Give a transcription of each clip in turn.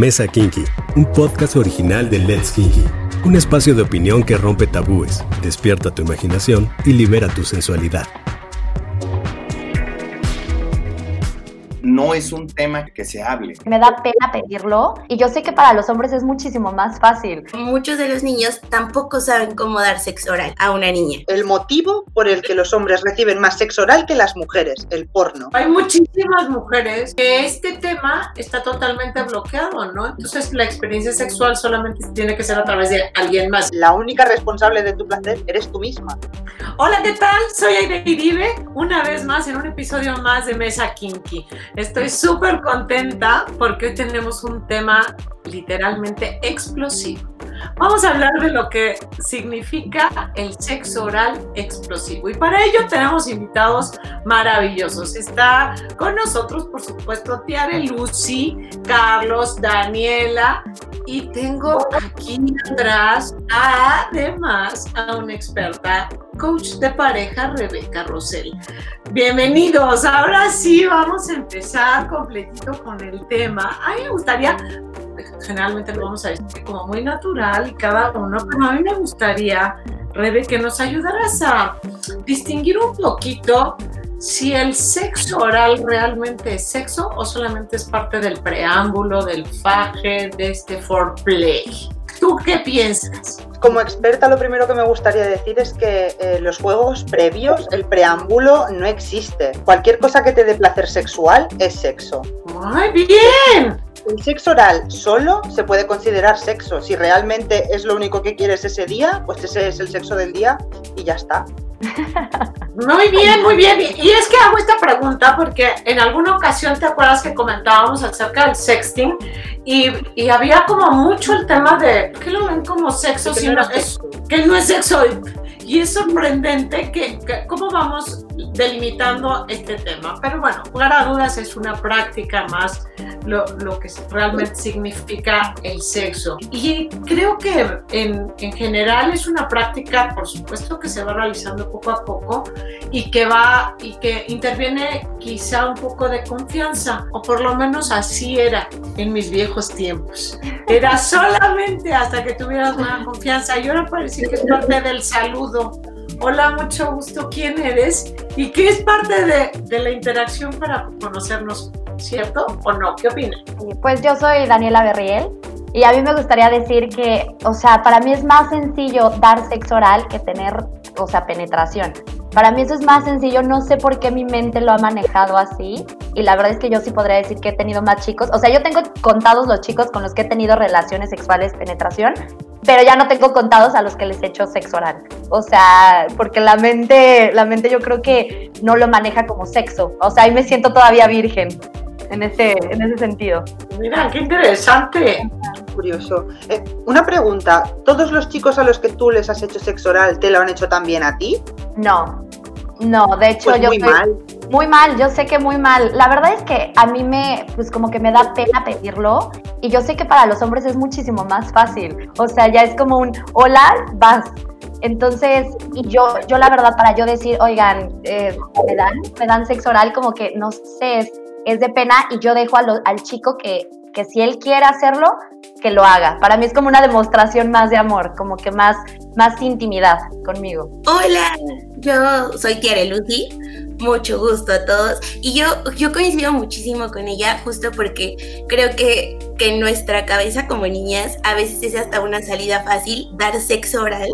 Mesa Kinky, un podcast original de Let's Kinky. Un espacio de opinión que rompe tabúes, despierta tu imaginación y libera tu sensualidad. No es un tema que se hable. Me da pena pedirlo y yo sé que para los hombres es muchísimo más fácil. Muchos de los niños tampoco saben cómo dar sexo oral a una niña. El motivo por el que los hombres reciben más sexo oral que las mujeres, el porno. Hay muchísimas mujeres que este tema está totalmente bloqueado, ¿no? Entonces la experiencia sexual solamente tiene que ser a través de alguien más. La única responsable de tu placer eres tú misma. Hola, ¿qué tal? Soy Aide Iribe, una vez más en un episodio más de Mesa Kinky. Estoy súper contenta porque hoy tenemos un tema literalmente explosivo. Vamos a hablar de lo que significa el sexo oral explosivo. Y para ello tenemos invitados maravillosos. Está con nosotros, por supuesto, Tiare Lucy, Carlos, Daniela. Y tengo aquí atrás, además, a una experta coach de pareja, Rebeca Rosell. Bienvenidos. Ahora sí vamos a empezar completito con el tema. A mí me gustaría generalmente lo vamos a decir como muy natural y cada uno, pero a mí me gustaría, Rebe, que nos ayudaras a distinguir un poquito si el sexo oral realmente es sexo o solamente es parte del preámbulo, del faje, de este foreplay. ¿Tú qué piensas? Como experta, lo primero que me gustaría decir es que eh, los juegos previos, el preámbulo, no existe. Cualquier cosa que te dé placer sexual es sexo. ¡Muy bien! El sexo oral solo se puede considerar sexo. Si realmente es lo único que quieres ese día, pues ese es el sexo del día y ya está. Muy bien, muy bien. Y es que hago esta pregunta porque en alguna ocasión te acuerdas que comentábamos acerca del sexting y, y había como mucho el tema de ¿qué lo ven como sexo si no es, que no es sexo? Y es sorprendente que, cómo vamos delimitando este tema. Pero bueno, lugar dudas es una práctica más lo, lo, que realmente significa el sexo. Y creo que en, en, general es una práctica, por supuesto, que se va realizando poco a poco y que va y que interviene quizá un poco de confianza, o por lo menos así era en mis viejos tiempos. Era solamente hasta que tuvieras una confianza y ahora parece que es parte del saludo. Hola, mucho gusto, ¿quién eres? ¿Y qué es parte de, de la interacción para conocernos ¿cierto o no? ¿Qué opinas? Pues yo soy Daniela Berriel y a mí me gustaría decir que, o sea, para mí es más sencillo dar sexo oral que tener, o sea, penetración. Para mí eso es más sencillo, no sé por qué mi mente lo ha manejado así y la verdad es que yo sí podría decir que he tenido más chicos, o sea, yo tengo contados los chicos con los que he tenido relaciones sexuales, penetración, pero ya no tengo contados a los que les he hecho sexo oral. O sea, porque la mente, la mente yo creo que no lo maneja como sexo. O sea, ahí me siento todavía virgen en ese, en ese sentido. Mira, qué interesante. Curioso. Eh, una pregunta, ¿todos los chicos a los que tú les has hecho sexo oral te lo han hecho también a ti? No, no, de hecho pues yo... Muy mal. Muy mal, yo sé que muy mal. La verdad es que a mí me, pues como que me da pena pedirlo y yo sé que para los hombres es muchísimo más fácil. O sea, ya es como un, hola, vas. Entonces, y yo, yo la verdad, para yo decir, oigan, eh, me dan, me dan sexo oral, como que no sé, es, es de pena y yo dejo al chico que, que si él quiere hacerlo, que lo haga. Para mí es como una demostración más de amor, como que más, más intimidad conmigo. Hola, yo soy Lucy, mucho gusto a todos. Y yo, yo coincido muchísimo con ella justo porque creo que, que en nuestra cabeza como niñas a veces es hasta una salida fácil dar sexo oral.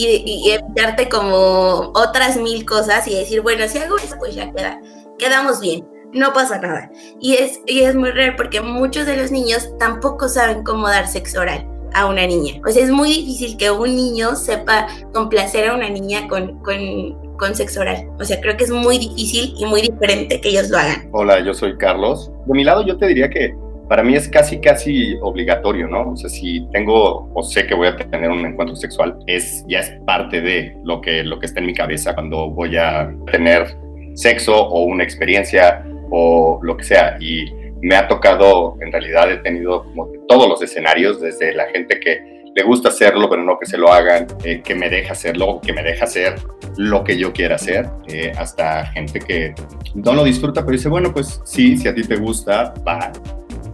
Y, y evitarte como otras mil cosas y decir, bueno, si hago eso, pues ya queda, quedamos bien no pasa nada. Y es, y es muy raro porque muchos de los niños tampoco saben cómo dar sexo oral a una niña. O sea, es muy difícil que un niño sepa complacer a una niña con, con, con sexo oral. O sea, creo que es muy difícil y muy diferente que ellos lo hagan. Hola, yo soy Carlos. De mi lado yo te diría que para mí es casi, casi obligatorio, ¿no? O sea, si tengo o sé que voy a tener un encuentro sexual, es, ya es parte de lo que, lo que está en mi cabeza cuando voy a tener sexo o una experiencia o lo que sea. Y me ha tocado, en realidad he tenido todos los escenarios, desde la gente que le gusta hacerlo, pero no que se lo hagan, eh, que me deja hacerlo, que me deja hacer lo que yo quiera hacer, eh, hasta gente que no lo disfruta, pero dice, bueno, pues sí, si a ti te gusta, va.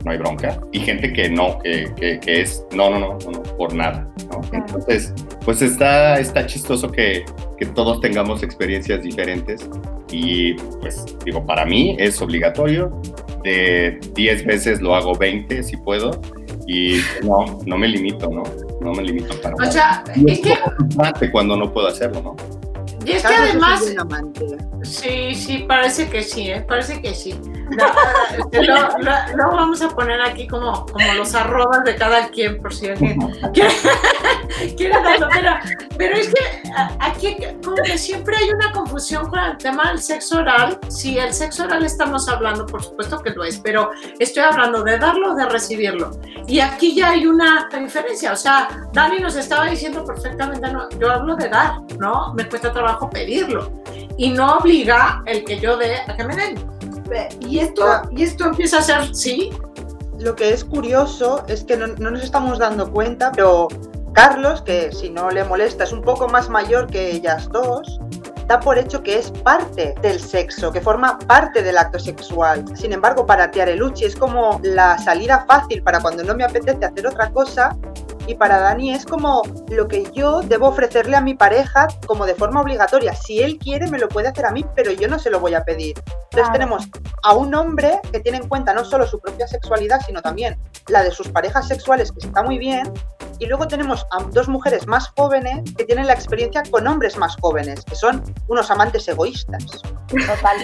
No hay bronca, y gente que no, que, que, es, no, no, no, no, por nada, ¿no? Entonces, pues está, está chistoso que, que todos tengamos experiencias diferentes y pues digo, para mí es obligatorio, de 10 veces lo hago 20 si puedo y no, no me limito, ¿no? No me limito para O sea, es, que... Cuando no puedo hacerlo, ¿no? Y es que además... Sí, sí, parece que sí, ¿eh? parece que sí. Lo, vamos a poner aquí como, como los arrobas de cada quien, por si alguien quiere, darlo. Pero, es que aquí como que siempre hay una confusión con el tema del sexo oral. Si el sexo oral estamos hablando, por supuesto que lo es, pero estoy hablando de darlo o de recibirlo. Y aquí ya hay una diferencia. O sea, Dani nos estaba diciendo perfectamente, no, yo hablo de dar, ¿no? Me cuesta trabajo pedirlo. Y no obliga el que yo dé a que me den. Y esto, y esto empieza a ser, sí. Lo que es curioso es que no, no nos estamos dando cuenta, pero Carlos, que si no le molesta es un poco más mayor que ellas dos, da por hecho que es parte del sexo, que forma parte del acto sexual. Sin embargo, para Tiarelucci es como la salida fácil para cuando no me apetece hacer otra cosa y para Dani es como lo que yo debo ofrecerle a mi pareja como de forma obligatoria. Si él quiere, me lo puede hacer a mí, pero yo no se lo voy a pedir. Entonces tenemos a un hombre que tiene en cuenta no solo su propia sexualidad, sino también la de sus parejas sexuales, que está muy bien. Y luego tenemos a dos mujeres más jóvenes que tienen la experiencia con hombres más jóvenes, que son unos amantes egoístas. Total.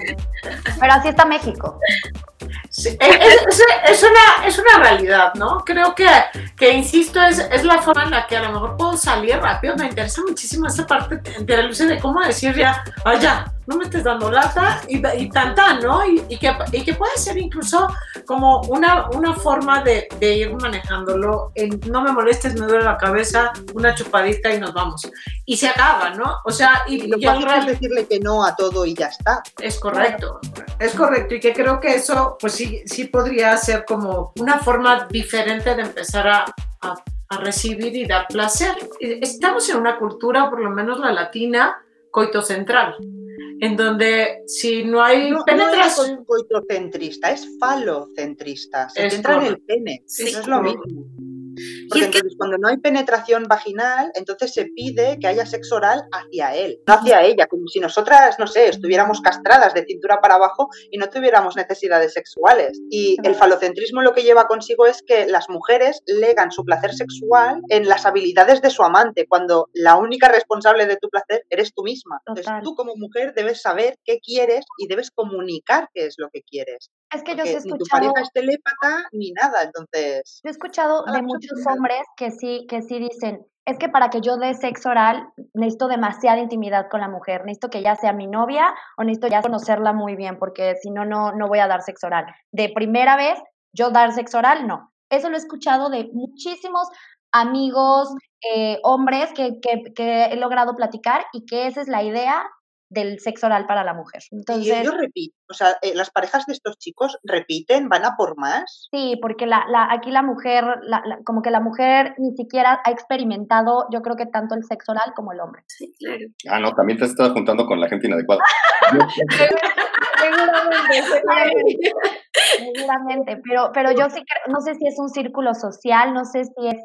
Pero así está México. Sí, es, una, es una realidad, ¿no? Creo que, que insisto, es, es la forma en la que a lo mejor puedo salir rápido. Me interesa muchísimo esa parte de la luz de cómo decir ya, vaya, no me estés dando lata y, y tanta, ¿no? Y, y, que, y que puede ser incluso como una, una forma de, de, ir manejándolo. En, no me molestes, me duele la cabeza, una chupadita y nos vamos. Y se acaba, ¿no? O sea, y, lo fácil es decirle que no a todo y ya está. Es correcto, es correcto. Y que creo que eso, pues sí, sí podría ser como una forma diferente de empezar a, a, a recibir y dar placer. Estamos en una cultura, por lo menos la latina, coitocentral en donde si no hay no, penetración... No es coitocentrista, es falocentrista, se es centra en el pene, eso es lo mismo. Porque entonces cuando no hay penetración vaginal, entonces se pide que haya sexo oral hacia él, no hacia ella, como si nosotras, no sé, estuviéramos castradas de cintura para abajo y no tuviéramos necesidades sexuales. Y el falocentrismo lo que lleva consigo es que las mujeres legan su placer sexual en las habilidades de su amante, cuando la única responsable de tu placer eres tú misma. Entonces tú como mujer debes saber qué quieres y debes comunicar qué es lo que quieres. Es que yo he escuchado... Ni tu pareja es telépata ni nada, entonces... Yo he escuchado de muchos hombres que sí, que sí dicen, es que para que yo dé sexo oral necesito demasiada intimidad con la mujer, necesito que ya sea mi novia o necesito ya conocerla muy bien, porque si no, no, no voy a dar sexo oral. De primera vez, yo dar sexo oral, no. Eso lo he escuchado de muchísimos amigos, eh, hombres que, que he logrado platicar y que esa es la idea del sexo oral para la mujer. Entonces, y ellos repiten, o sea, eh, las parejas de estos chicos repiten, van a por más. Sí, porque la, la, aquí la mujer, la, como que la mujer ni siquiera ha experimentado, yo creo que tanto el sexo oral como el hombre. Sí, claro. Ah, no, también te estás juntando con la gente inadecuada. seguramente, seguramente, seguramente, pero, pero yo sí que, no sé si es un círculo social, no sé si es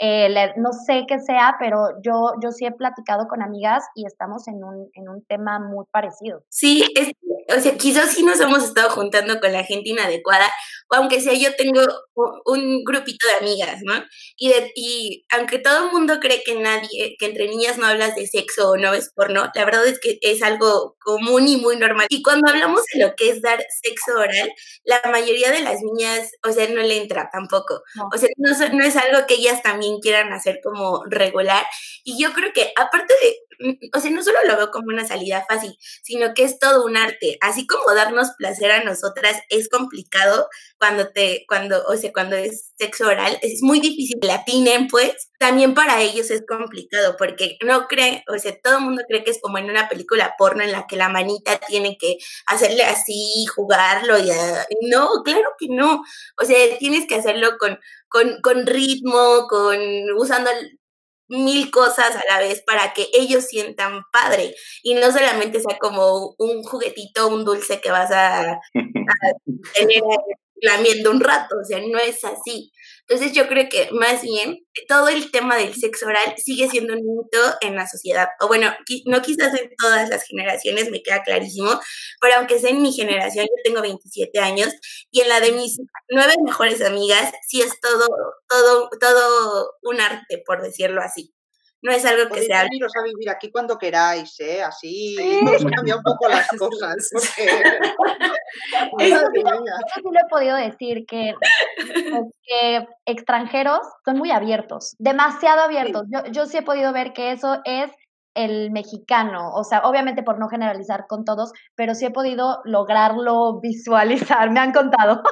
eh, no sé qué sea, pero yo, yo sí he platicado con amigas y estamos en un, en un tema muy parecido. Sí, es, o sea, quizás sí nos hemos estado juntando con la gente inadecuada, o aunque sea yo tengo un grupito de amigas, ¿no? Y, de, y aunque todo el mundo cree que nadie, que entre niñas no hablas de sexo o no ves porno, la verdad es que es algo común y muy normal. Y cuando hablamos de lo que es dar sexo oral, la mayoría de las niñas, o sea, no le entra tampoco. O sea, no, no es algo que ellas también quieran hacer como regular. Y yo creo que aparte de, o sea, no solo lo veo como una salida fácil, sino que es todo un arte. Así como darnos placer a nosotras es complicado cuando te, cuando, o sea, cuando es sexo oral, es muy difícil que la atinen, pues, también para ellos es complicado, porque no creen, o sea, todo el mundo cree que es como en una película porno en la que la manita tiene que hacerle así, jugarlo, y ah, no, claro que no, o sea, tienes que hacerlo con, con, con ritmo, con usando mil cosas a la vez para que ellos sientan padre y no solamente sea como un juguetito, un dulce que vas a, a tener lamiendo un rato, o sea, no es así. Entonces yo creo que más bien todo el tema del sexo oral sigue siendo un mito en la sociedad. O bueno, no quizás en todas las generaciones, me queda clarísimo, pero aunque sea en mi generación, yo tengo 27 años, y en la de mis nueve mejores amigas, sí es todo, todo, todo un arte, por decirlo así. No es algo que sea. Veniros a vivir aquí cuando queráis, ¿eh? Así nos cambia un poco las cosas. Porque... Eso sí, lo he podido decir que, que extranjeros son muy abiertos, demasiado abiertos. Yo, yo sí he podido ver que eso es el mexicano, o sea, obviamente por no generalizar con todos, pero sí he podido lograrlo visualizar, me han contado.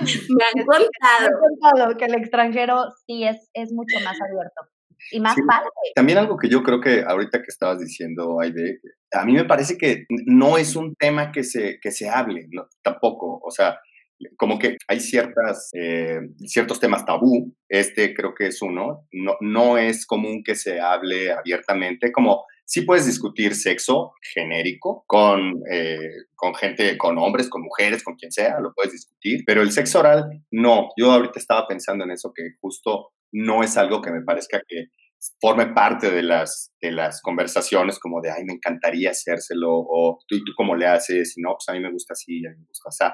Me han contado. Me han contado que el extranjero sí es, es mucho más abierto y más padre. También algo que yo creo que ahorita que estabas diciendo, Aide, a mí me parece que no es un tema que se, que se hable, tampoco, o sea, como que hay ciertas, eh, ciertos temas tabú, este creo que es uno, no, no es común que se hable abiertamente, como sí puedes discutir sexo genérico con, eh, con gente, con hombres, con mujeres, con quien sea, lo puedes discutir, pero el sexo oral, no, yo ahorita estaba pensando en eso, que justo no es algo que me parezca que forme parte de las, de las conversaciones como de, ay, me encantaría hacérselo, o tú y tú cómo le haces, y no, pues a mí me gusta así, a mí me gusta así.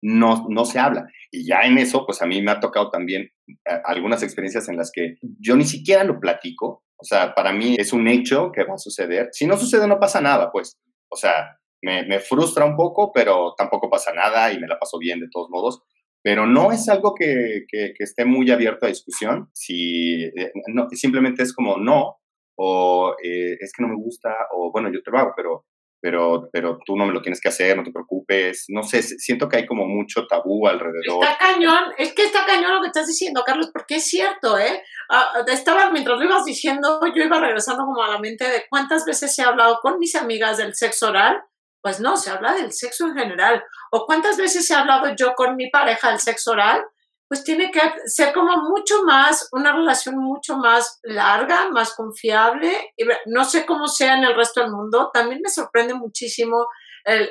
No, no se habla. Y ya en eso, pues a mí me ha tocado también eh, algunas experiencias en las que yo ni siquiera lo platico. O sea, para mí es un hecho que va a suceder. Si no sucede, no pasa nada, pues. O sea, me, me frustra un poco, pero tampoco pasa nada y me la paso bien de todos modos pero no es algo que, que, esté muy abierto a discusión. Si eh, no, simplemente es como no, o eh, es que no me gusta, o bueno, yo te lo hago, pero, pero, pero tú no me lo tienes que hacer, no te preocupes. No sé, siento que hay como mucho tabú alrededor. Está cañón, es que está cañón lo que estás diciendo, Carlos, porque es cierto, ¿eh? Ah, estaba, mientras lo ibas diciendo, yo iba regresando como a la mente de cuántas veces he hablado con mis amigas del sexo oral pues no, se habla del sexo en general. ¿O cuántas veces he hablado yo con mi pareja del sexo oral? Pues tiene que ser como mucho más, una relación mucho más larga, más confiable. No sé cómo sea en el resto del mundo. También me sorprende muchísimo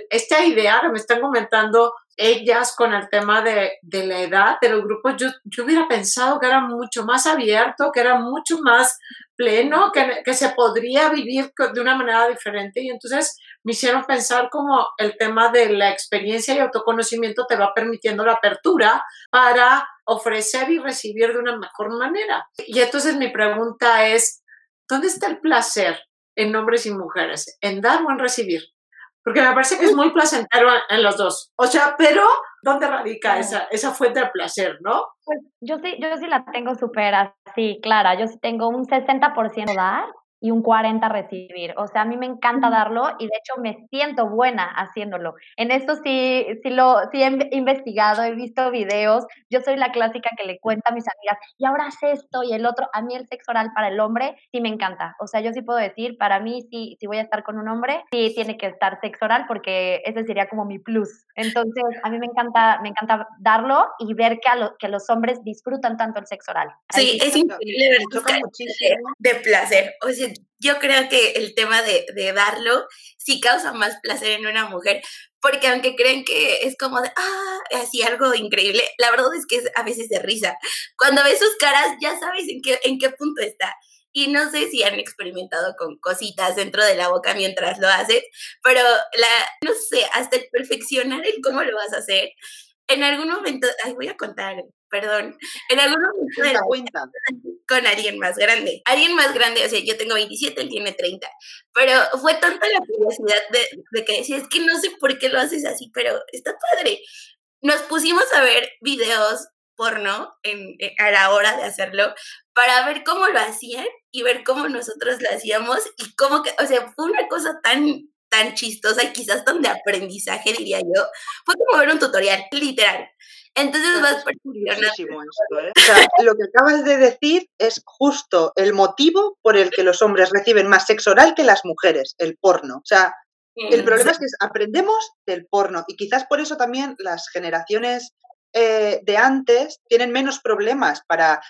esta idea que me están comentando ellas con el tema de, de la edad de los grupos. Yo, yo, hubiera pensado que era mucho más abierto, que era mucho más pleno, que, que se podría vivir de una manera diferente. Y entonces me hicieron pensar como el tema de la experiencia y autoconocimiento te va permitiendo la apertura para ofrecer y recibir de una mejor manera. Y entonces mi pregunta es, ¿dónde está el placer en hombres y mujeres? ¿En dar o en recibir? Porque me parece que es muy placentero en los dos. O sea, pero ¿dónde radica esa, esa fuente de placer, no? Pues yo sí, yo sí la tengo súper así, clara. Yo sí tengo un 60% dar y un 40 recibir. O sea, a mí me encanta darlo y de hecho me siento buena haciéndolo. En esto sí, sí, lo, sí he investigado, he visto videos. Yo soy la clásica que le cuenta a mis amigas, y ahora haz esto y el otro. A mí el sexo oral para el hombre sí me encanta. O sea, yo sí puedo decir, para mí sí, si voy a estar con un hombre, sí tiene que estar sexo oral porque ese sería como mi plus. Entonces, a mí me encanta, me encanta darlo y ver que, a lo, que los hombres disfrutan tanto el sexo oral. Sí, es increíble ver de placer. O sea, yo creo que el tema de, de, darlo sí causa más placer en una mujer, porque aunque creen que es como de, ah, así algo increíble, la verdad es que es a veces de risa. Cuando ves sus caras ya sabes en qué, en qué punto está. Y no sé si han experimentado con cositas dentro de la boca mientras lo haces, pero la, no sé, hasta el perfeccionar el cómo lo vas a hacer, en algún momento, ay, voy a contar, perdón, en algún momento de la cuenta con alguien más grande. Alguien más grande, o sea, yo tengo 27, él tiene 30, pero fue tanta la curiosidad de, de que decía, es que no sé por qué lo haces así, pero está padre. Nos pusimos a ver videos porno en, eh, a la hora de hacerlo para ver cómo lo hacían y ver cómo nosotros lo hacíamos y cómo que, o sea, fue una cosa tan tan chistosa y quizás tan de aprendizaje, diría yo, fue como ver un tutorial, literal. Entonces vas perfeccionando. ¿eh? o sea, lo que acabas de decir es justo el motivo por el que los hombres reciben más sexo oral que las mujeres, el porno. O sea, el problema es que aprendemos del porno y quizás por eso también las generaciones eh, de antes tienen menos problemas para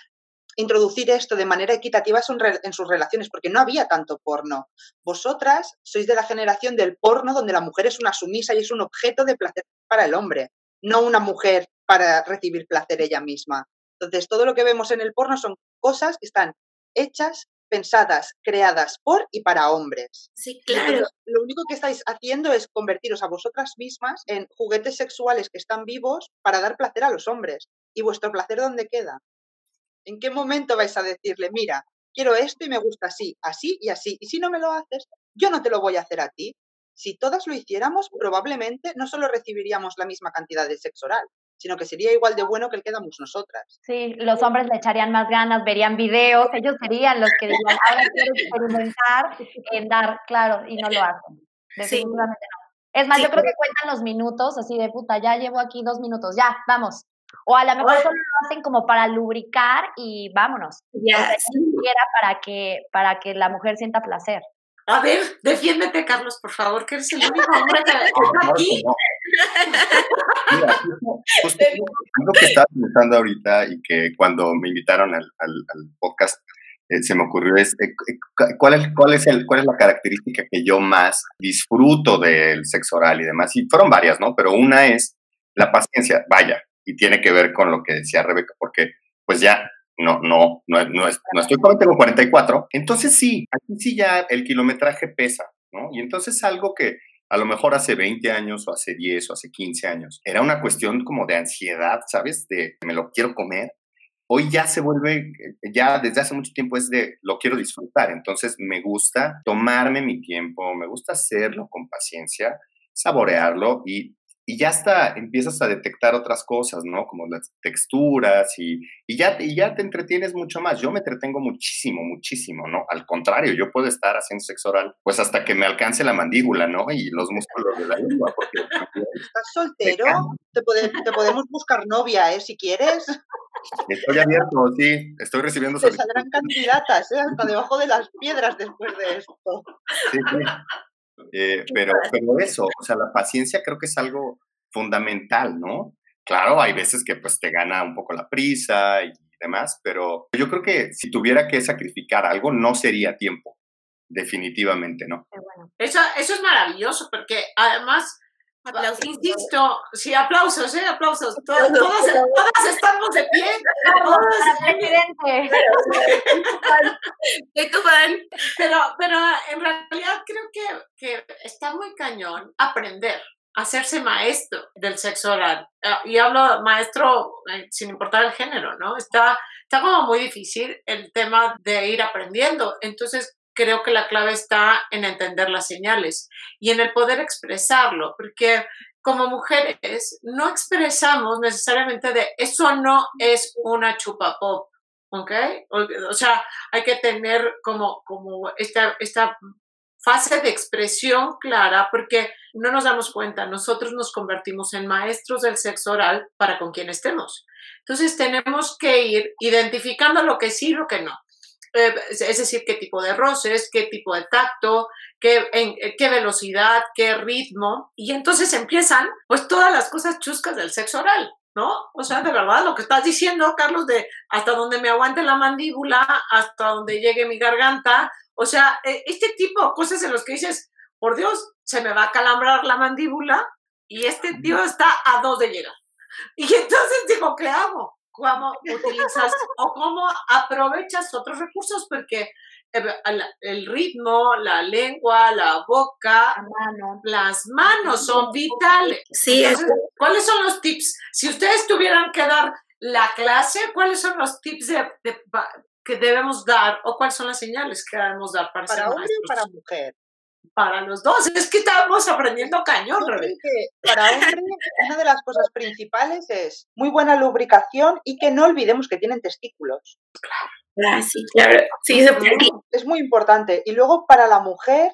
introducir esto de manera equitativa en sus relaciones, porque no había tanto porno. Vosotras sois de la generación del porno donde la mujer es una sumisa y es un objeto de placer para el hombre. no una mujer para recibir placer ella misma. Entonces, todo lo que vemos en el porno son cosas que están hechas, pensadas, creadas por y para hombres. Sí, claro. lo único que estáis haciendo es convertiros a vosotras mismas en juguetes sexuales que están vivos para dar placer a los hombres. ¿Y vuestro placer dónde queda? ¿En qué momento vais a decirle, mira, quiero esto y me gusta así, así y así? Y si no me lo haces, yo no te lo voy a hacer a ti. Si todas lo hiciéramos, probablemente no solo recibiríamos la misma cantidad de sexo oral, sino que sería igual de bueno que el que damos nosotras. Sí, los hombres le echarían más ganas, verían videos, ellos serían los que dirían, ahora quiero experimentar en dar, claro, y no lo hacen. Definitivamente no. Es más, Sí, yo creo que cuentan los minutos, así de puta, ya llevo aquí dos minutos, ya, vamos. O a lo mejor solo lo hacen como para lubricar y vámonos. Ya, sí. siquiera para que, para que la mujer sienta placer. A ver, defiéndete, Carlos, por favor, que eres el único hombre que, está No, aquí. Mira, justo, justo algo que estaba pensando ahorita y que cuando me invitaron al, al, al podcast eh, se me ocurrió es eh, cu- cuál es cuál es el cuál es la característica que yo más disfruto del sexo oral y demás y fueron varias, ¿no? Pero una es la paciencia, vaya, y tiene que ver con lo que decía Rebeca porque pues ya no, no, no, no, no estoy joven, tengo 44. Entonces sí, aquí sí ya el kilometraje pesa, ¿no? Y entonces algo que a lo mejor hace 20 años o hace 10 o hace 15 años era una cuestión como de ansiedad, ¿sabes? De me lo quiero comer. Hoy ya se vuelve, ya desde hace mucho tiempo es de lo quiero disfrutar. Entonces me gusta tomarme mi tiempo, me gusta hacerlo con paciencia, saborearlo y y ya hasta empiezas a detectar otras cosas, ¿no? Como las texturas y, y, ya, y ya te entretienes mucho más. Yo me entretengo muchísimo, muchísimo, ¿no? Al contrario, yo puedo estar haciendo sexo oral pues hasta que me alcance la mandíbula, ¿no? Y los músculos de la lengua, porque ¿Estás soltero? Te, pode- te podemos buscar novia, ¿eh? Si quieres. estoy abierto, sí, estoy recibiendo Te saldrán candidatas, ¿eh? Hasta debajo de las piedras después de esto. Sí, sí. Eh, pero, pero eso, o sea, la paciencia creo que es algo fundamental, ¿no? Claro, hay veces que pues te gana un poco la prisa y demás, pero yo creo que si tuviera que sacrificar algo, no sería tiempo, definitivamente, ¿no? Bueno. Eso, eso es maravilloso, porque además, Aplausos. insisto, sí, aplausos, ¿eh? Aplausos. Todas, todas, todas estamos de pie. Presidente. Fan. Pero, pero en realidad creo que, que está muy cañón aprender a hacerse maestro del sexo oral. Ah, Y hablo maestro eh, sin importar el género, ¿no? Está, está como muy difícil el tema de ir aprendiendo. Entonces creo que la clave está en entender las señales y en el poder expresarlo, porque como mujeres no expresamos necesariamente de eso no es una chupa pop. ¿ok? O, o sea, hay que tener como, como esta, esta fase de expresión clara porque no nos damos cuenta, nosotros nos convertimos en maestros del sexo oral para con quien estemos. Entonces tenemos que ir identificando lo que sí y lo que no. Eh, es decir, qué tipo de roces, qué tipo de tacto, qué, en, qué velocidad, qué ritmo. Y entonces empiezan pues todas las cosas chuscas del sexo oral. ¿no? O sea, de verdad, lo que estás diciendo, Carlos, de hasta donde me aguante la mandíbula, hasta donde llegue mi garganta, o sea, este tipo de cosas en los que dices, por Dios, se me va a calambrar la mandíbula y este tío está a dos de llegar. Y entonces digo, ¿qué hago? ¿Cómo utilizas o cómo aprovechas otros recursos? Porque el ritmo, la lengua, la boca, La mano. las manos son vitales. Sí, Entonces, ¿cuáles son los tips? Si ustedes tuvieran que dar la clase, ¿cuáles son los tips de, de, que debemos dar o cuáles son las señales que debemos dar para, ¿Para ser hombre maestros? o para mujer? Para los dos. Es que estamos aprendiendo cañón, Rebeca. para hombre una de las cosas principales es muy buena lubricación y que no olvidemos que tienen testículos. Ah, sí, claro. Sí, se puede. Es muy importante. Y luego para la mujer,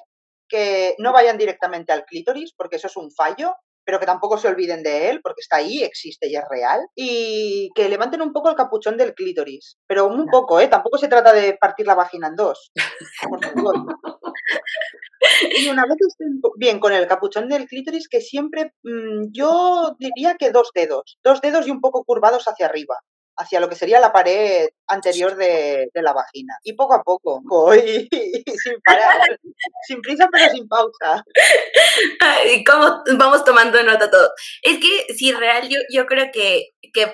que no vayan directamente al clítoris, porque eso es un fallo, pero que tampoco se olviden de él, porque está ahí, existe y es real. Y que levanten un poco el capuchón del clítoris, pero un poco, ¿eh? Tampoco se trata de partir la vagina en dos. Por favor. Y una vez estén bien con el capuchón del clítoris, que siempre mmm, yo diría que dos dedos, dos dedos y un poco curvados hacia arriba. hacia lo que sería la pared anterior de, la vagina. Y poco a poco, voy sin parar, sin prisa pero sin pausa. Y cómo vamos tomando nota todo. Es que si real, yo, yo creo que, que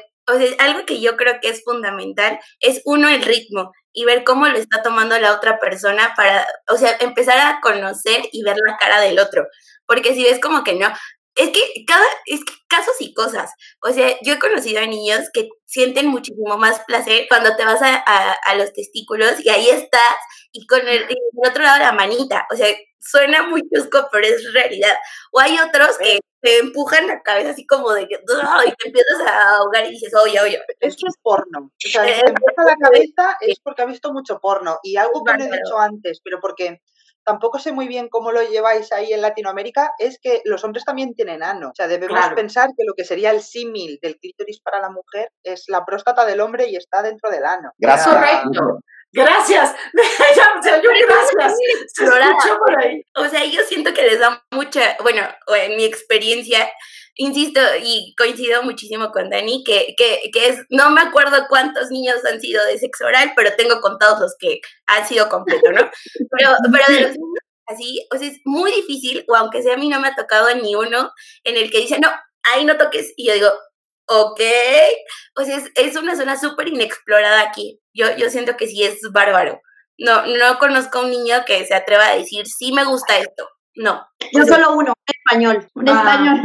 algo que yo creo que es fundamental es uno el ritmo y ver cómo lo está tomando la otra persona para, o sea, empezar a conocer y ver la cara del otro. Porque si ves como que no, es que cada, es que casos y cosas. O sea, yo he conocido a niños que sienten muchísimo más placer cuando te vas a, a, los testículos y ahí estás y con el, otro lado la manita. O sea, suena muy chusco, pero es realidad. O hay otros que te empujan la cabeza así como de que y te empiezas a ahogar y dices, oye, oye. Esto es porno. O sea, si te empuja la cabeza es porque ha visto mucho porno. Y algo que no he dicho antes, pero porque tampoco sé muy bien cómo lo lleváis ahí en Latinoamérica, es que los hombres también tienen ano. O sea, debemos pensar que lo que sería el símil del clítoris para la mujer es la próstata del hombre y está dentro del ano. Gracias. Correcto. Gracias. gracias. O sea, yo siento que les da mucha, bueno, en mi experiencia, insisto y coincido muchísimo con Dani, que, que, que, es, no me acuerdo cuántos niños han sido de sexo oral, pero tengo contados los que han sido completos, ¿no? Pero, pero de los niños así, o sea, es muy difícil, o aunque sea a mí no me ha tocado ni uno, en el que dice, no, ahí no toques, y yo digo, ok, o sea, es, es una zona súper inexplorada aquí, yo, yo siento que sí es bárbaro. No, no conozco a un niño que se atreva a decir, sí me gusta esto. No. Yo solo uno, español. Un ah. español.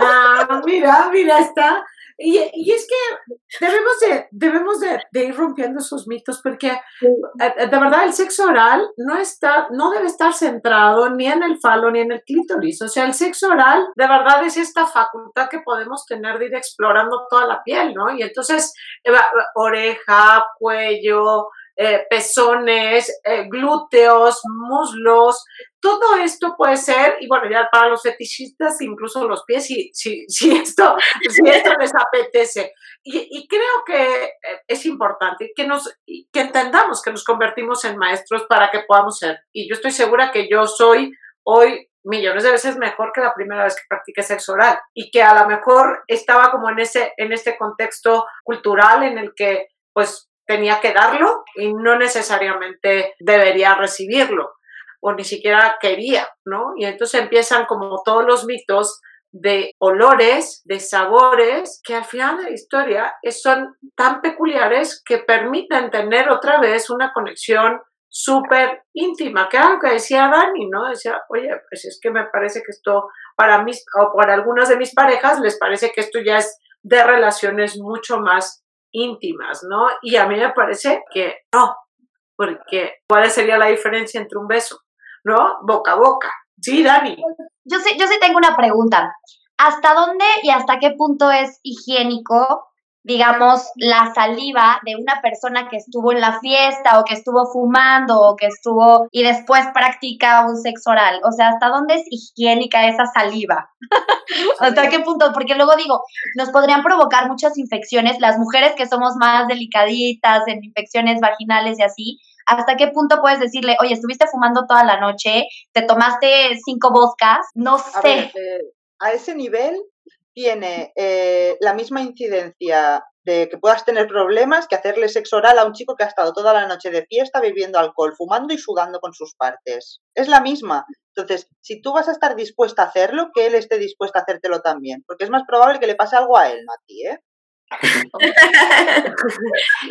Ah, mira, mira, está. Y, y, es que debemos de, debemos de, ir rompiendo esos mitos porque eh, eh, de verdad el sexo oral no está, no debe estar centrado ni en el falo ni en el clítoris. O sea, el sexo oral de verdad es esta facultad que podemos tener de ir explorando toda la piel, ¿no? Y entonces, eh, oreja, cuello, eh, pezones, eh, glúteos, muslos, todo esto puede ser, y bueno, ya para los fetichistas, incluso los pies, si, si, esto, si esto les apetece. Y, creo que eh, es importante que, nos, que entendamos que nos convertimos en maestros para que podamos ser. Y yo estoy segura que yo soy hoy millones de veces mejor que la primera vez que practiqué sexo oral y que a lo mejor estaba como en ese en este contexto cultural en el que pues tenía que darlo y no necesariamente debería recibirlo o ni siquiera quería, ¿no? Y entonces empiezan como todos los mitos de olores, de sabores, que al final de la historia son tan peculiares que permiten tener otra vez una conexión súper íntima, que era lo que decía Dani, ¿no? Decía, oye, pues es que me parece que esto, para mí, o para algunas de mis parejas, les parece que esto ya es de relaciones mucho más íntimas, ¿no? Y a mí me parece que no, porque ¿cuál sería la diferencia entre un beso? ¿No? Boca a boca. Sí, Dani. Yo sí, yo sí tengo una pregunta. ¿Hasta dónde y hasta qué punto es higiénico digamos, la saliva de una persona que estuvo en la fiesta o que estuvo fumando o que estuvo y después practica un sexo oral. O sea, ¿hasta dónde es higiénica esa saliva? ¿Hasta qué punto? Porque luego digo, nos podrían provocar muchas infecciones, las mujeres que somos más delicaditas en infecciones vaginales y así. ¿Hasta qué punto puedes decirle, oye, estuviste fumando toda la noche, te tomaste cinco vodkas? No sé. Eh, a ese nivel tiene eh, la misma incidencia de que puedas tener problemas que hacerle sexo oral a un chico que ha estado toda la noche de fiesta bebiendo alcohol, fumando y sudando con sus partes. Es la misma. Entonces, si tú vas a estar dispuesta a hacerlo, que él esté dispuesto a hacértelo también, porque es más probable que le pase algo a él, no a ti, ¿eh?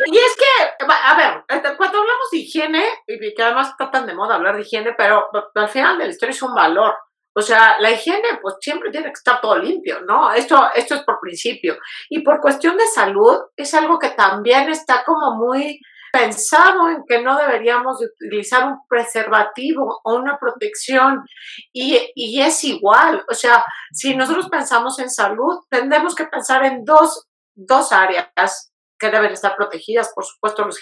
y es que, a ver, este, cuando hablamos de higiene, y que además está tan de moda hablar de higiene, pero al final de la historia es un valor. O sea, la higiene pues siempre tiene que estar todo limpio, ¿no? Esto, esto es por principio. Y por cuestión de salud es algo que también está como muy pensado en que no deberíamos utilizar un preservativo o una protección y, es igual, o sea, si nosotros pensamos en salud, tendremos que pensar en dos, dos áreas que deben estar protegidas, por supuesto, los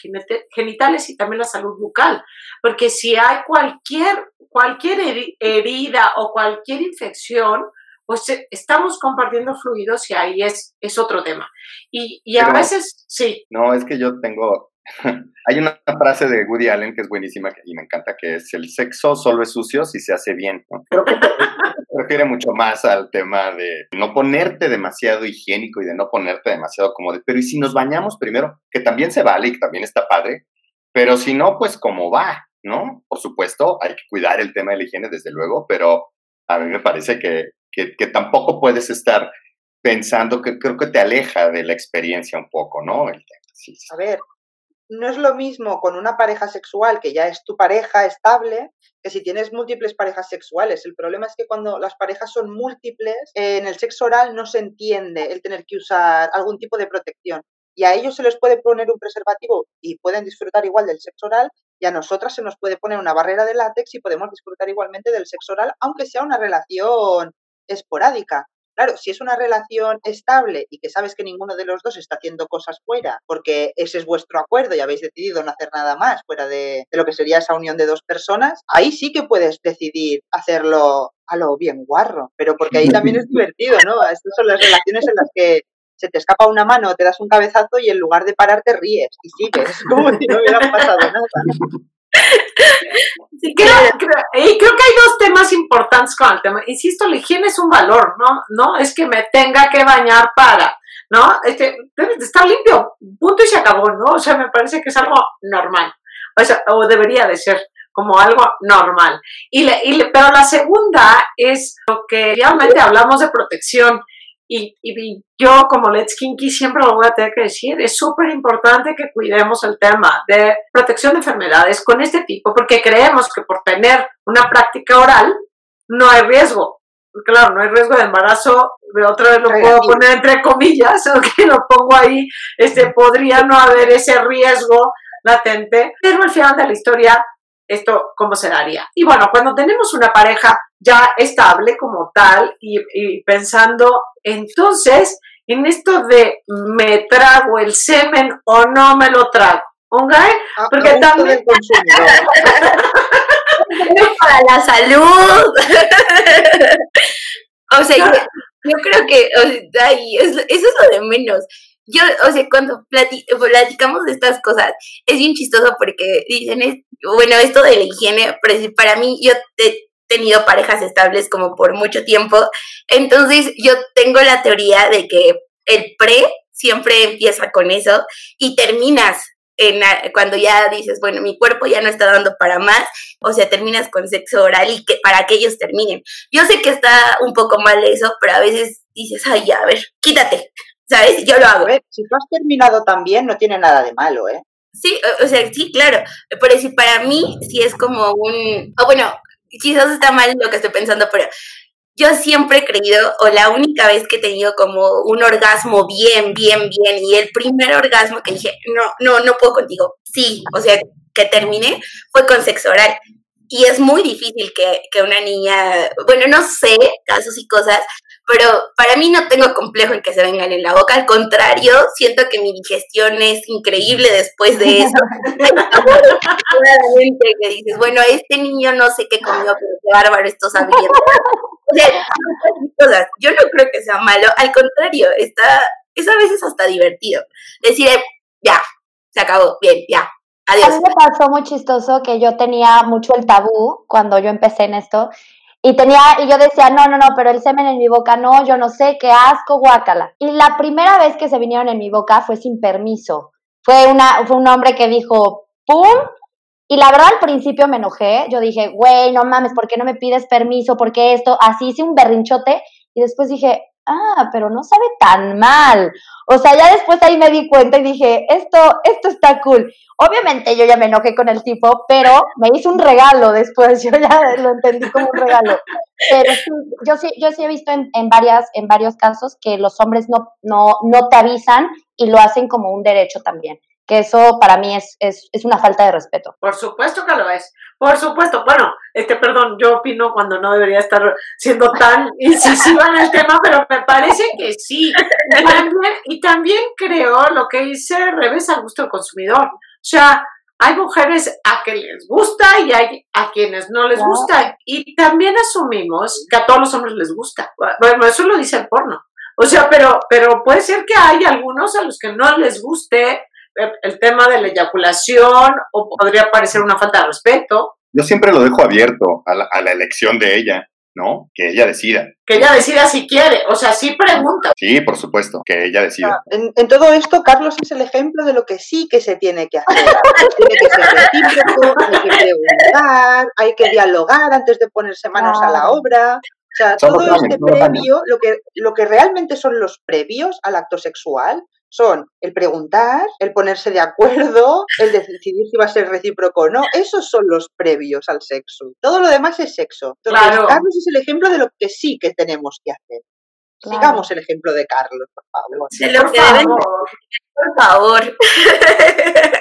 genitales y también la salud bucal, porque si hay cualquier, cualquier herida o cualquier infección, pues eh, estamos compartiendo fluidos y ahí es, es otro tema. Y, y a veces, sí. No, es que yo tengo, hay una frase de Woody Allen que es buenísima y me encanta, que es el sexo solo es sucio si se hace bien. Refiere mucho más al tema de no ponerte demasiado higiénico y de no ponerte demasiado cómodo. Pero ¿y si nos bañamos primero? Que también se vale y que también está padre. Pero si no, pues como va, ¿no? Por supuesto, hay que cuidar el tema de la higiene, desde luego, pero a mí me parece que, que, tampoco puedes estar pensando que creo que te aleja de la experiencia un poco, ¿no? A ver, no es lo mismo con una pareja sexual que ya es tu pareja estable que si tienes múltiples parejas sexuales. El problema es que cuando las parejas son múltiples, en el sexo oral no se entiende el tener que usar algún tipo de protección. Y a ellos se les puede poner un preservativo y pueden disfrutar igual del sexo oral y a nosotras se nos puede poner una barrera de látex y podemos disfrutar igualmente del sexo oral, aunque sea una relación esporádica. Claro, si es una relación estable y que sabes que ninguno de los dos está haciendo cosas fuera, porque ese es vuestro acuerdo y habéis decidido no hacer nada más fuera de, lo que sería esa unión de dos personas, ahí sí que puedes decidir hacerlo a lo bien guarro, pero porque ahí también es divertido, ¿no? Estas son las relaciones en las que se te escapa una mano, te das un cabezazo y en lugar de parar te ríes y sigues, como si no hubiera pasado nada. Y creo que hay dos temas importantes con el tema. Insisto, la higiene es un valor, ¿no? No es que me tenga que bañar para, ¿no? Este, estar limpio, punto y se acabó, ¿no? O sea, me parece que es algo normal, o, sea, o debería de ser como algo normal. Y, y pero la segunda es lo que realmente hablamos de protección y, yo como Let's Kinky siempre lo voy a tener que decir, es súper importante que cuidemos el tema de protección de enfermedades con este tipo, porque creemos que por tener una práctica oral no hay riesgo. Claro, no hay riesgo de embarazo, otra vez lo puedo poner entre comillas, que lo pongo ahí, este, podría no haber ese riesgo latente, pero al final de la historia esto cómo se daría. Y bueno, cuando tenemos una pareja ya estable como tal y, pensando entonces en esto de me trago el semen o no me lo trago, ¿ok? Porque también... para la salud. o sea, yo, creo que eso es lo de menos yo, o sea, cuando platicamos de estas cosas, es bien chistoso porque dicen, bueno, esto de la higiene, para mí, yo he tenido parejas estables como por mucho tiempo, entonces yo tengo la teoría de que el pre siempre empieza con eso y terminas en cuando ya dices, bueno, mi cuerpo ya no está dando para más, o sea, terminas con sexo oral y que para que ellos terminen. Yo sé que está un poco mal eso, pero a veces dices, ay, ya, a ver, quítate, ¿sabes? Yo lo hago. si tú has terminado también, no tiene nada de malo, ¿eh? Sí, o, sea, sí, claro. Pero si para mí sí es como un. O bueno, quizás está mal lo que estoy pensando, pero yo siempre he creído, o la única vez que he tenido como un orgasmo bien, bien, bien, y el primer orgasmo que dije, no, no, no puedo contigo. Sí, o sea, que terminé, fue con sexo oral. Y es muy difícil que, que una niña, bueno, no sé, casos y cosas, pero para mí no tengo complejo en que se vengan en la boca, al contrario, siento que mi digestión es increíble después de eso. que dices, bueno, este niño no sé qué comió, pero qué bárbaro esto sabiendo. O sea, yo no creo que sea malo, al contrario, está, es a veces hasta divertido. Decir, ya, se acabó, bien, ya, Adiós. A mí me pasó muy chistoso que yo tenía mucho el tabú cuando yo empecé en esto y tenía, y yo decía, no, no, no, pero el semen en mi boca, no, yo no sé, qué asco, guácala. Y la primera vez que se vinieron en mi boca fue sin permiso. Fue, una, fue un hombre que dijo, ¡pum! Y la verdad al principio me enojé. Yo dije, güey, no mames, ¿por qué no me pides permiso? ¿Por qué esto? Así hice un berrinchote. Y después dije, ah, pero no sabe tan mal. O sea, ya después ahí me di cuenta y dije, esto, esto está cool. Obviamente yo ya me enojé con el tipo, pero me hizo un regalo después, yo ya lo entendí como un regalo. Pero sí, yo sí, yo sí he visto en, en, varias, en varios casos que los hombres no, no, no te avisan y lo hacen como un derecho también que eso para mí es, es, es, una falta de respeto. Por supuesto que lo es, por supuesto. Bueno, este, perdón, yo opino cuando no debería estar siendo tan incisiva en el tema, pero me parece que sí. Y también, y también creo lo que dice revés al gusto del consumidor. O sea, hay mujeres a que les gusta y hay a quienes no les gusta. Y también asumimos que a todos los hombres les gusta. Bueno, eso lo dice el porno. O sea, pero, pero puede ser que hay algunos a los que no les guste el tema de la eyaculación o podría parecer una falta de respeto. Yo siempre lo dejo abierto a la, elección de ella. ¿no? Que ella decida. Que ella decida si quiere, o sea, sí pregunta. Sí, por supuesto, que ella decida. En, en todo esto, Carlos es el ejemplo de lo que sí que se tiene que hacer. tiene que ser recíproco, hay que preguntar, hay que dialogar antes de ponerse manos a la obra. O sea, todo jóvenes, este previo, lo que, lo que realmente son los previos al acto sexual, son el preguntar, el ponerse de acuerdo, el decidir si va a ser recíproco o no. Esos son los previos al sexo. Todo lo demás es sexo. Entonces, Claro. Carlos es el ejemplo de lo que sí que tenemos que hacer. Claro. Sigamos el ejemplo de Carlos, por favor. De lo Por favor. por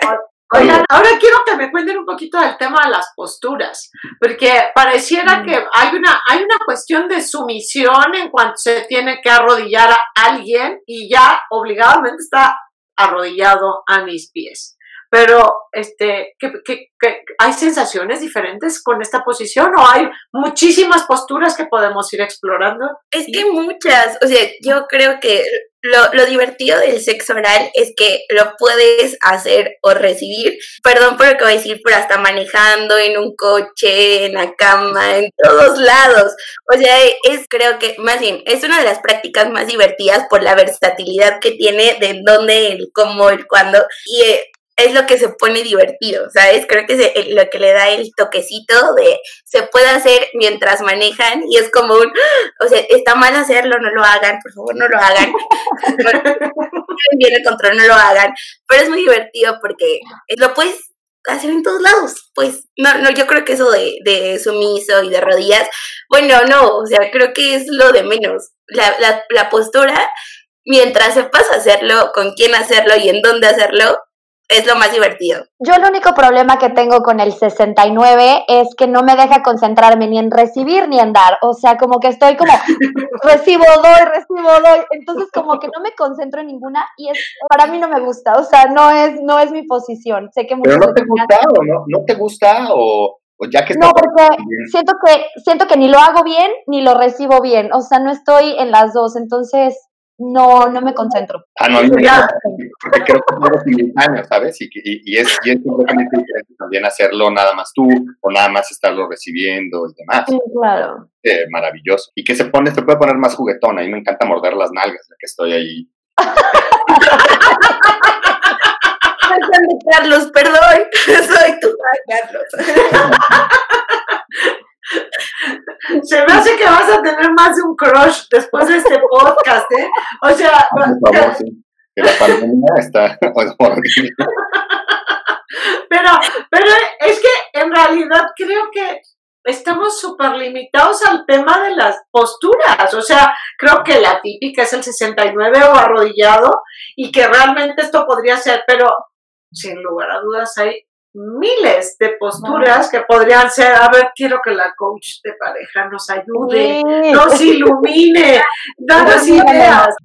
favor. Oigan, ahora quiero que me cuenten un poquito del tema de las posturas, porque pareciera que hay una, hay una cuestión de sumisión en cuanto se tiene que arrodillar a alguien y ya obligadamente está arrodillado a mis pies. Pero, este, ¿qué, qué- qué- hay sensaciones diferentes con esta posición o hay muchísimas posturas que podemos ir explorando? Es que muchas, o sea, yo creo que lo, lo divertido del sexo oral es que lo puedes hacer o recibir, perdón por lo que voy a decir, pero hasta manejando, en un coche, en la cama, en todos lados. O sea, es creo que, más bien, es una de las prácticas más divertidas por la versatilidad que tiene de dónde, el cómo, el cuándo. Y eh, es lo que se pone divertido, ¿sabes? Creo que es lo que le da el toquecito de se puede hacer mientras manejan y es como un, o sea, está mal hacerlo, no lo hagan, por favor, no lo hagan. Bien el control, no lo hagan. Pero es muy divertido porque lo puedes hacer en todos lados. Pues, no, no, yo creo que eso de, de sumiso y de rodillas, bueno, no, o sea, creo que es lo de menos. La, la, la postura, mientras sepas hacerlo, con quién hacerlo y en dónde hacerlo, es lo más divertido. Yo el único problema que tengo con el 69 es que no me deja concentrarme ni en recibir ni en dar. O sea, como que estoy como recibo, doy, recibo, doy. Entonces como que no me concentro en ninguna y es para mí no me gusta. O sea, no es no es mi posición. Sé que Pero no te gusta o no, no te gusta o, o ya que No, porque siento que siento que ni lo hago bien ni lo recibo bien. O sea, no estoy en las dos. Entonces no no me concentro. Ah, no, a mí me Ya. encanta, porque creo que es algo simultáneo, ¿sabes? Y, que- y, y es, y es completamente diferente también hacerlo nada más tú o nada más estarlo recibiendo y demás. Sí, claro. Eh, maravilloso. Y que se pone, se puede poner más juguetón. A mí me encanta morder las nalgas, ya que estoy ahí. Carlos, perdón, soy tu Carlos. Se me hace que vas a tener más de un crush después de este podcast, ¿eh? O sea, favor, sí. Que la pandemia está horrible. pero, pero es que en realidad creo que estamos súper limitados al tema de las posturas. O sea, creo que la típica es el 69 o arrodillado y que realmente esto podría ser, pero sin lugar a dudas hay miles de posturas que podrían ser, a ver, quiero que la coach de pareja nos ayude, Sí. nos ilumine, danos ideas.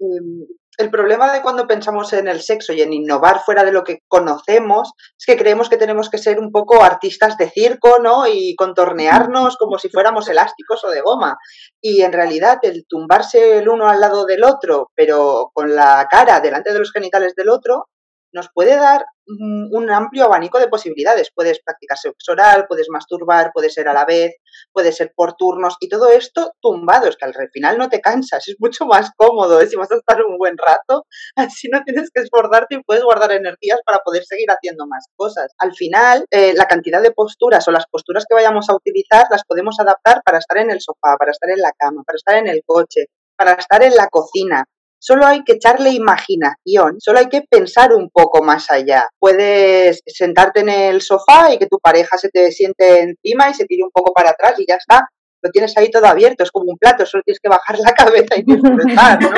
Em, El problema de cuando pensamos en el sexo y en innovar fuera de lo que conocemos es que creemos que tenemos que ser un poco artistas de circo, ¿no? Y contornearnos como si fuéramos elásticos o de goma. Y en realidad el tumbarse el uno al lado del otro, pero con la cara delante de los genitales del otro, nos puede dar mm, un amplio abanico de posibilidades. Puedes practicar sexo oral, puedes masturbar, puede ser a la vez, puede ser por turnos y todo esto tumbado, es que al final no te cansas, es mucho más cómodo, ¿eh? si vas a estar un buen rato, así no tienes que esforzarte y puedes guardar energías para poder seguir haciendo más cosas. Al final, eh, la cantidad de posturas o las posturas que vayamos a utilizar las podemos adaptar para estar en el sofá, para estar en la cama, para estar en el coche, para estar en la cocina. Solo hay que echarle imaginación, solo hay que pensar un poco más allá. Puedes sentarte en el sofá y que tu pareja se te siente encima y se tire un poco para atrás y ya está. Lo tienes ahí todo abierto, es como un plato, solo tienes que bajar la cabeza y disfrutar, ¿no?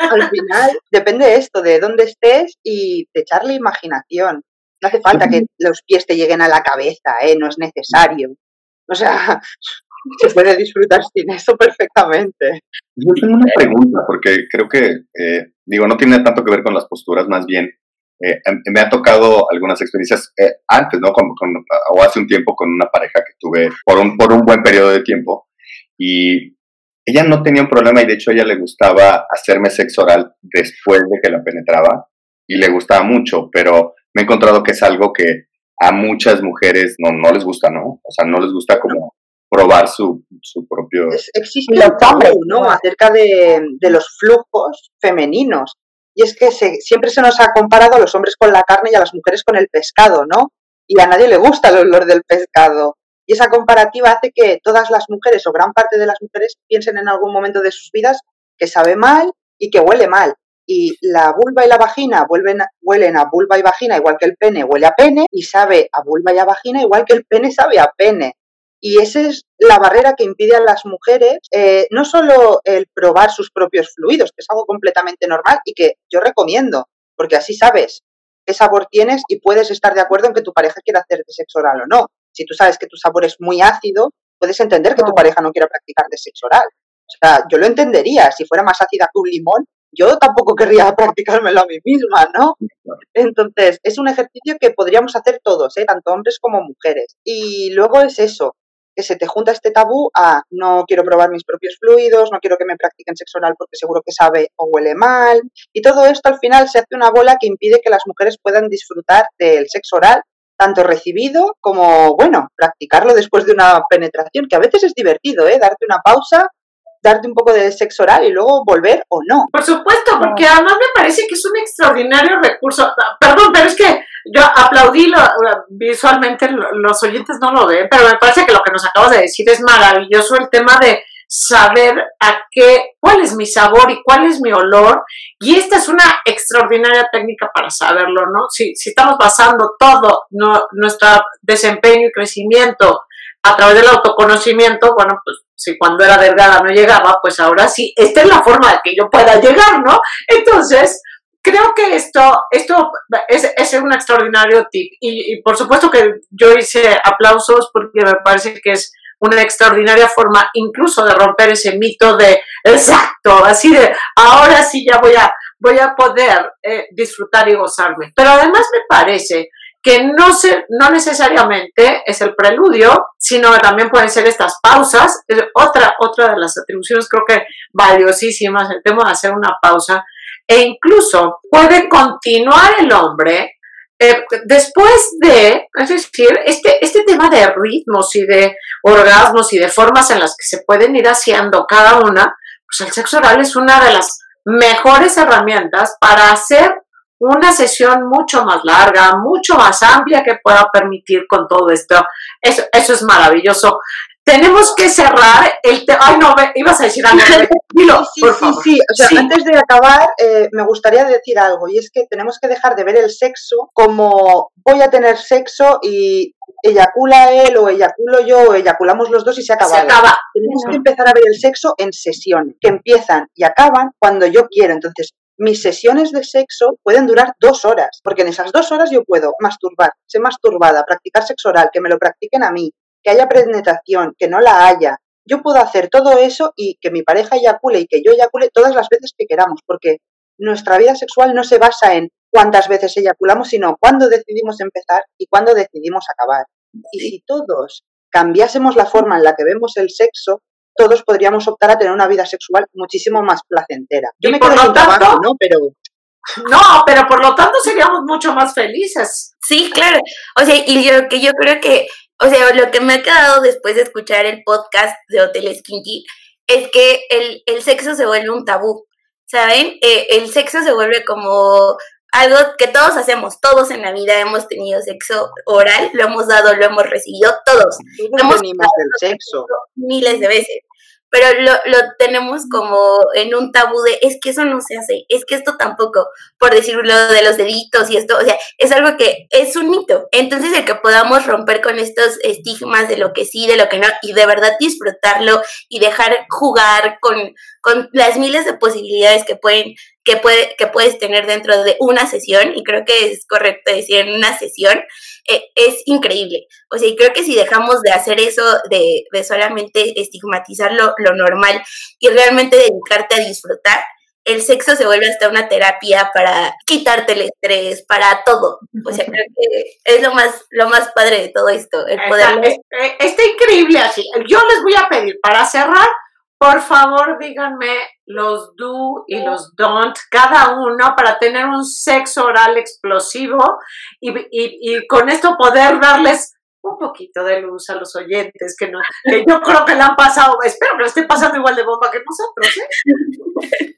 Al final depende esto, de dónde estés y de echarle imaginación. No hace falta que los pies te lleguen a la cabeza, ¿eh? No es necesario. O sea, se puede disfrutar sin eso perfectamente. Yo tengo una pregunta, porque creo que, eh, digo, no tiene tanto que ver con las posturas, más bien, eh, em- me ha tocado algunas experiencias eh, antes, ¿no? Con, con- o hace un tiempo con una pareja que tuve por un, por un buen periodo de tiempo y ella no tenía un problema y de hecho a ella le gustaba hacerme sexo oral después de que la penetraba y le gustaba mucho, pero me he encontrado que es algo que a muchas mujeres no, no les gusta, ¿no? O sea, no les gusta como probar su, su propio... existe un tabú, ¿no? Acerca de, de, los flujos femeninos. Y es que se, siempre se nos ha comparado a los hombres con la carne y a las mujeres con el pescado, ¿no? Y a nadie le gusta el olor del pescado. Y esa comparativa hace que todas las mujeres o gran parte de las mujeres piensen en algún momento de sus vidas que sabe mal y que huele mal. Y la vulva y la vagina vuelven, huelen a vulva y vagina igual que el pene huele a pene y sabe a vulva y a vagina igual que el pene sabe a pene. Y esa es la barrera que impide a las mujeres eh, no solo el probar sus propios fluidos, que es algo completamente normal y que yo recomiendo, porque así sabes qué sabor tienes y puedes estar de acuerdo en que tu pareja quiera hacerte sexo oral o no. Si tú sabes que tu sabor es muy ácido, puedes entender que tu pareja no quiera practicar de sexo oral. O sea, yo lo entendería. Si fuera más ácida que un limón, yo tampoco querría practicármelo a mí misma, ¿no? Entonces, es un ejercicio que podríamos hacer todos, ¿eh? tanto hombres como mujeres. Y luego es eso, que se te junta este tabú a no quiero probar mis propios fluidos, no quiero que me practiquen sexo oral porque seguro que sabe o huele mal. Y todo esto al final se hace una bola que impide que las mujeres puedan disfrutar del sexo oral, tanto recibido como, bueno, practicarlo después de una penetración, que a veces es divertido, ¿eh? Darte una pausa darte un poco de sexo oral y luego volver o no. Por supuesto, porque además me parece que es un extraordinario recurso. Perdón, pero es que yo aplaudí lo, visualmente, los oyentes no lo ven, pero me parece que lo que nos acabas de decir es maravilloso el tema de saber a qué, cuál es mi sabor y cuál es mi olor. Y esta es una extraordinaria técnica para saberlo, ¿no? Si, si estamos basando todo nuestro desempeño y crecimiento a través del autoconocimiento, bueno, pues si cuando era delgada no llegaba, pues ahora sí, esta es la forma de que yo pueda llegar, ¿no? Entonces, creo que esto, esto es, es un extraordinario tip. Y, por supuesto que yo hice aplausos porque me parece que es una extraordinaria forma incluso de romper ese mito de exacto, así de ahora sí ya voy a, voy a poder eh, disfrutar y gozarme. Pero además me parece que no, se, no necesariamente es el preludio, sino también pueden ser estas pausas. Otra, otra de las atribuciones creo que valiosísimas, el tema de hacer una pausa, e incluso puede continuar el hombre eh, después de, es decir, este, este tema de ritmos y de orgasmos y de formas en las que se pueden ir haciendo cada una, pues el sexo oral es una de las mejores herramientas para hacer una sesión mucho más larga, mucho más amplia que pueda permitir con todo esto. Eso, eso es maravilloso. Tenemos que cerrar el tema. Ay, no, ibas a decir algo. Dilo, sí, sí, sí, O sea, antes de acabar, eh, me gustaría decir algo, y es que tenemos que dejar de ver el sexo como voy a tener sexo y eyacula él o eyaculo yo o eyaculamos los dos y se acaba. Se acaba. Tenemos que empezar a ver el sexo en sesiones, que empiezan y acaban cuando yo quiero. Entonces, mis sesiones de sexo pueden durar dos horas, porque en esas dos horas yo puedo masturbar, ser masturbada, practicar sexo oral, que me lo practiquen a mí, que haya penetración, que no la haya. Yo puedo hacer todo eso y que mi pareja eyacule y que yo eyacule todas las veces que queramos, porque nuestra vida sexual no se basa en cuántas veces eyaculamos, sino cuándo decidimos empezar y cuándo decidimos acabar. Y si todos cambiásemos la forma en la que vemos el sexo, todos podríamos optar a tener una vida sexual muchísimo más placentera. Yo me quedo sin trabajo, ¿no? Pero no, pero por lo tanto seríamos mucho más felices. Sí, claro. O sea, y yo que yo creo que, o sea, lo que me ha quedado después de escuchar el podcast de Hotel Kinky es que el, el sexo se vuelve un tabú. ¿Saben? Eh, el sexo se vuelve como algo que todos hacemos, todos en la vida hemos tenido sexo oral, lo hemos dado, lo hemos recibido, todos. hemos tenido sexo miles de veces pero lo, lo, tenemos como en un tabú de es que eso no se hace, es que esto tampoco, por decirlo de los deditos y esto, o sea, es algo que es un mito. Entonces el que podamos romper con estos estigmas de lo que sí, de lo que no, y de verdad disfrutarlo y dejar jugar con, con las miles de posibilidades que pueden que, puede, que puedes tener dentro de una sesión, y creo que es correcto decir en una sesión, eh, es increíble. O sea, y creo que si dejamos de hacer eso, de, de solamente estigmatizar lo, lo, normal y realmente dedicarte a disfrutar, el sexo se vuelve hasta una terapia para quitarte el estrés, para todo. O sea, creo que es lo más, lo más padre de todo esto, el poder... Está, está increíble así. Yo les voy a pedir, para cerrar, por favor, díganme los do y los don't, cada uno, para tener un sexo oral explosivo y, y, y con esto poder darles un poquito de luz a los oyentes que, no, que yo creo que le han pasado, espero que lo estén pasando igual de bomba que nosotros. ¿eh?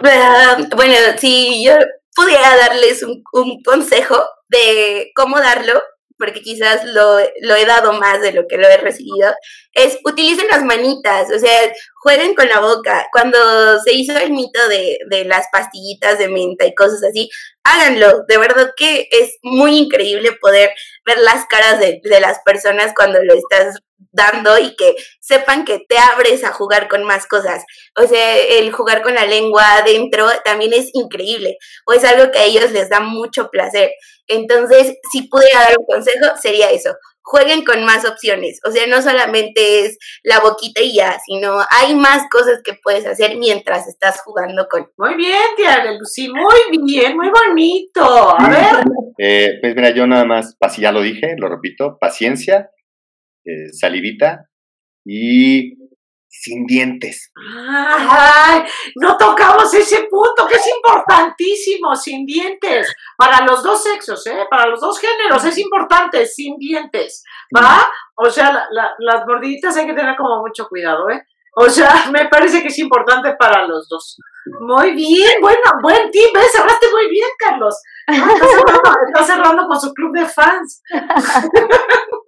bueno, si yo pudiera darles un, un consejo de cómo darlo, porque quizás lo, lo, he dado más de lo que lo he recibido, es utilicen las manitas, o sea, jueguen con la boca. Cuando se hizo el mito de, de las pastillitas de menta y cosas así, háganlo. De verdad que es muy increíble poder ver las caras de, de las personas cuando lo estás dando y que sepan que te abres a jugar con más cosas. O sea, el jugar con la lengua adentro también es increíble o es algo que a ellos les da mucho placer. Entonces, si pudiera dar un consejo, sería eso. Jueguen con más opciones. O sea, no solamente es la boquita y ya, sino hay más cosas que puedes hacer mientras estás jugando con. Muy bien, tía Lucy, muy bien, muy bonito. A ver. Eh, pues mira, yo nada más, así ya lo dije, lo repito, paciencia, eh, salivita y sin dientes. Ay, no tocamos ese punto que es importantísimo, sin dientes. Para los dos sexos, ¿eh? Para los dos géneros es importante, sin dientes. ¿Va? O sea, las mordiditas hay que tener como mucho cuidado, ¿eh? O sea, me parece que es importante para los dos. Muy bien, bueno, buen team, ¿ves? Cerraste muy bien, Carlos. Ah, está, cerrando, está cerrando con su club de fans.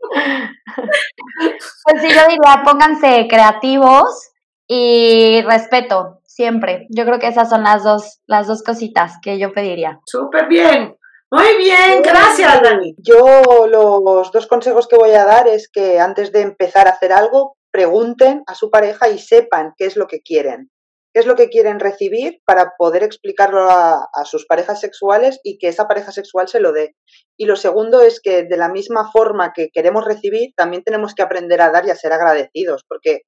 Pues sí, yo diría, pónganse creativos y respeto, siempre. Yo creo que esas son las dos, las dos cositas que yo pediría. Súper bien. Muy bien, gracias, Dani. Yo los dos consejos que voy a dar es que antes de empezar a hacer algo, pregunten a su pareja y sepan qué es lo que quieren qué es lo que quieren recibir para poder explicarlo a, sus parejas sexuales y que esa pareja sexual se lo dé. Y lo segundo es que de la misma forma que queremos recibir, también tenemos que aprender a dar y a ser agradecidos, porque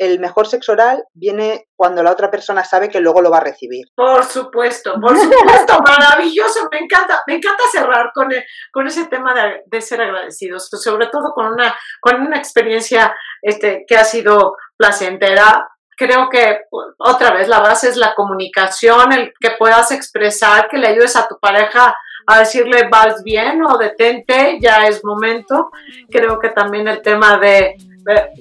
el mejor sexo oral viene cuando la otra persona sabe que luego lo va a recibir. Por supuesto, por supuesto, maravilloso, me encanta, me encanta cerrar con, con ese tema de, de, ser agradecidos, sobre todo con una, con una experiencia este, que ha sido placentera, creo que otra vez la base es la comunicación, el que puedas expresar, que le ayudes a tu pareja a decirle vas bien o detente, ya es momento. Creo que también el tema de,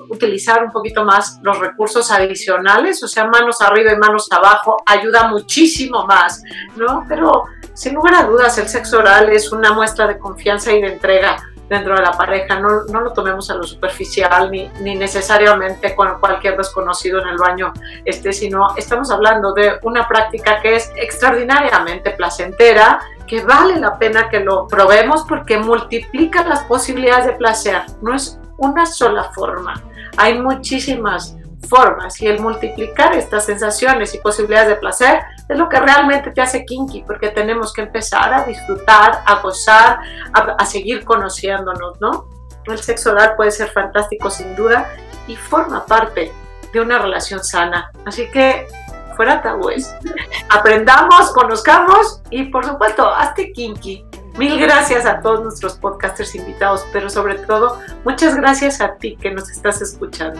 utilizar un poquito más los recursos adicionales, o sea, manos arriba y manos abajo, ayuda muchísimo más, ¿no? Pero sin lugar a dudas, el sexo oral es una muestra de confianza y de entrega dentro de la pareja, no, no lo tomemos a lo superficial ni, ni, necesariamente con cualquier desconocido en el baño, este, sino estamos hablando de una práctica que es extraordinariamente placentera, que vale la pena que lo probemos porque multiplica las posibilidades de placer, no es una sola forma, hay muchísimas formas y el multiplicar estas sensaciones y posibilidades de placer es lo que realmente te hace kinky, porque tenemos que empezar a disfrutar, a gozar, a, seguir conociéndonos, ¿no? El sexo oral puede ser fantástico sin duda y forma parte de una relación sana. Así que fuera tabúes. Aprendamos, conozcamos y por supuesto, hazte kinky. Mil gracias a todos nuestros podcasters invitados, pero sobre todo, muchas gracias a ti que nos estás escuchando.